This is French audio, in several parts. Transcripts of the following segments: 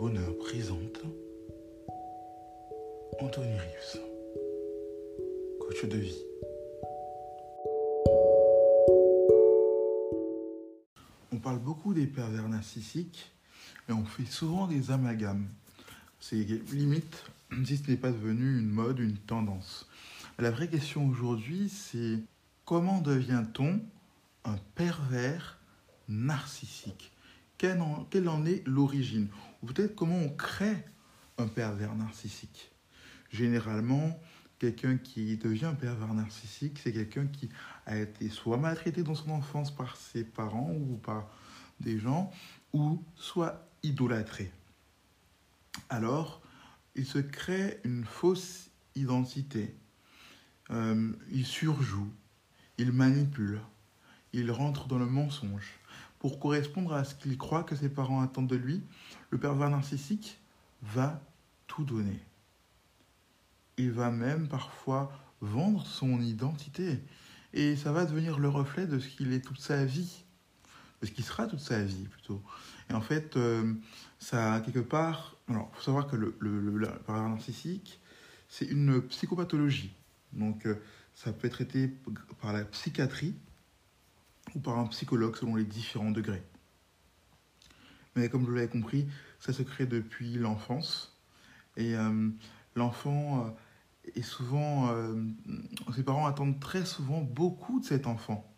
Bonheur présente Anthony Rives, coach de vie. On parle beaucoup des pervers narcissiques et on fait souvent des amalgames. C'est limite si ce n'est pas devenu une mode, une tendance. La vraie question aujourd'hui, c'est comment devient-on un pervers narcissique? Quelle en, est l'origine Ou peut-être comment on crée un pervers narcissique Généralement, quelqu'un qui devient un pervers narcissique, c'est quelqu'un qui a été soit maltraité dans son enfance par ses parents ou par des gens, ou soit idolâtré. Alors, il se crée une fausse identité. Euh, il surjoue, il manipule, il rentre dans le mensonge pour correspondre à ce qu'il croit que ses parents attendent de lui, le pervers narcissique va tout donner. Il va même parfois vendre son identité. Et ça va devenir le reflet de ce qu'il est toute sa vie. De ce qu'il sera toute sa vie, plutôt. Et en fait, euh, ça, quelque part... Alors, il faut savoir que le, le, pervers narcissique, c'est une psychopathologie. Donc, euh, ça peut être traité par la psychiatrie, ou par un psychologue selon les différents degrés. Mais comme vous l'avez compris, ça se crée depuis l'enfance. Et euh, l'enfant euh, est souvent... Euh, ses parents attendent très souvent beaucoup de cet enfant.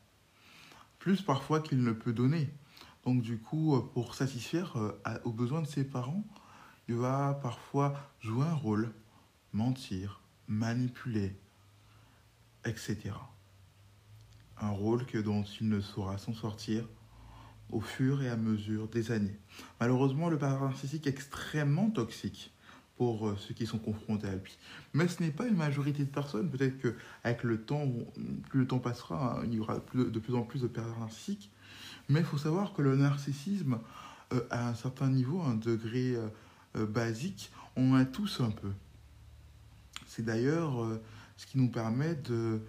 Plus parfois qu'il ne peut donner. Donc du coup, pour satisfaire aux besoins de ses parents, il va parfois jouer un rôle, mentir, manipuler, etc un rôle que dont il ne saura s'en sortir au fur et à mesure des années. Malheureusement, le pervers narcissique est extrêmement toxique pour euh, ceux qui sont confrontés à lui. Mais ce n'est pas une majorité de personnes. Peut-être qu'avec le temps, plus le temps passera, hein, il y aura de plus en plus de pervers narcissiques. Mais il faut savoir que le narcissisme, euh, à un certain niveau, un degré euh, basique, on a tous un peu. C'est d'ailleurs ce qui nous permet de,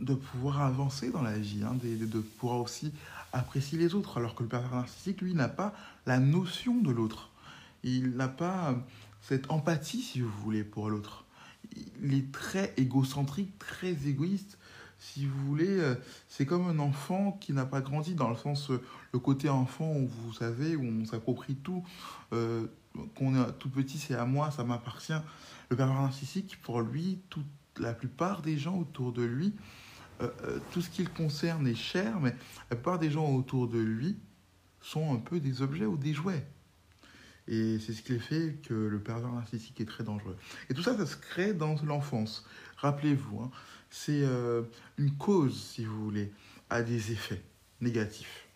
de pouvoir avancer dans la vie, hein, de, pouvoir aussi apprécier les autres, alors que le pervers narcissique, lui, n'a pas la notion de l'autre. Il n'a pas cette empathie, si vous voulez, pour l'autre. Il est très égocentrique, très égoïste. Si vous voulez, euh, c'est comme un enfant qui n'a pas grandi, dans le sens, euh, le côté enfant où vous savez, où on s'approprie tout, euh, qu'on est tout petit, c'est à moi, ça m'appartient. Le pervers narcissique, pour lui, tout la plupart des gens autour de lui, euh, euh, tout ce qui le concerne est cher, mais la plupart des gens autour de lui sont un peu des objets ou des jouets. Et c'est ce qui fait que le pervers narcissique est très dangereux. Et tout ça, ça se crée dans l'enfance. Rappelez-vous, hein, c'est euh, une cause, si vous voulez, à des effets négatifs.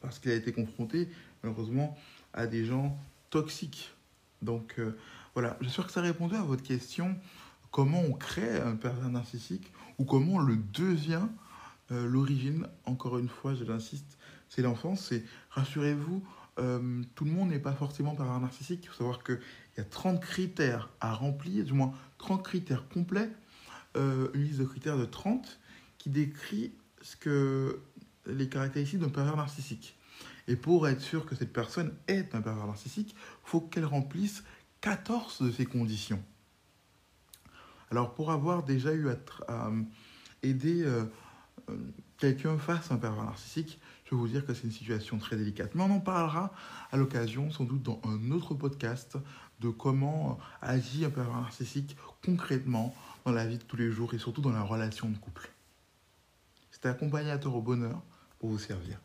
Parce qu'il a été confronté, malheureusement, à des gens toxiques. Donc voilà, j'espère que ça a répondu à votre question comment on crée un pervers narcissique ou comment on le devient. Euh, l'origine, encore une fois, je l'insiste, c'est l'enfance. Rassurez-vous, euh, tout le monde n'est pas forcément pervers narcissique. Il faut savoir qu'il y a 30 critères à remplir, du moins 30 critères complets, euh, une liste de critères de 30 qui décrit ce que les caractéristiques d'un pervers narcissique. Et pour être sûr que cette personne est un pervers narcissique, il faut qu'elle remplisse 14 de ces conditions. Alors pour avoir déjà eu à, aider euh, euh, quelqu'un face à un pervers narcissique, je vais vous dire que c'est une situation très délicate. Mais on en parlera à l'occasion, sans doute dans un autre podcast, de comment agit un pervers narcissique concrètement dans la vie de tous les jours et surtout dans la relation de couple. C'était accompagnateur au bonheur pour vous servir.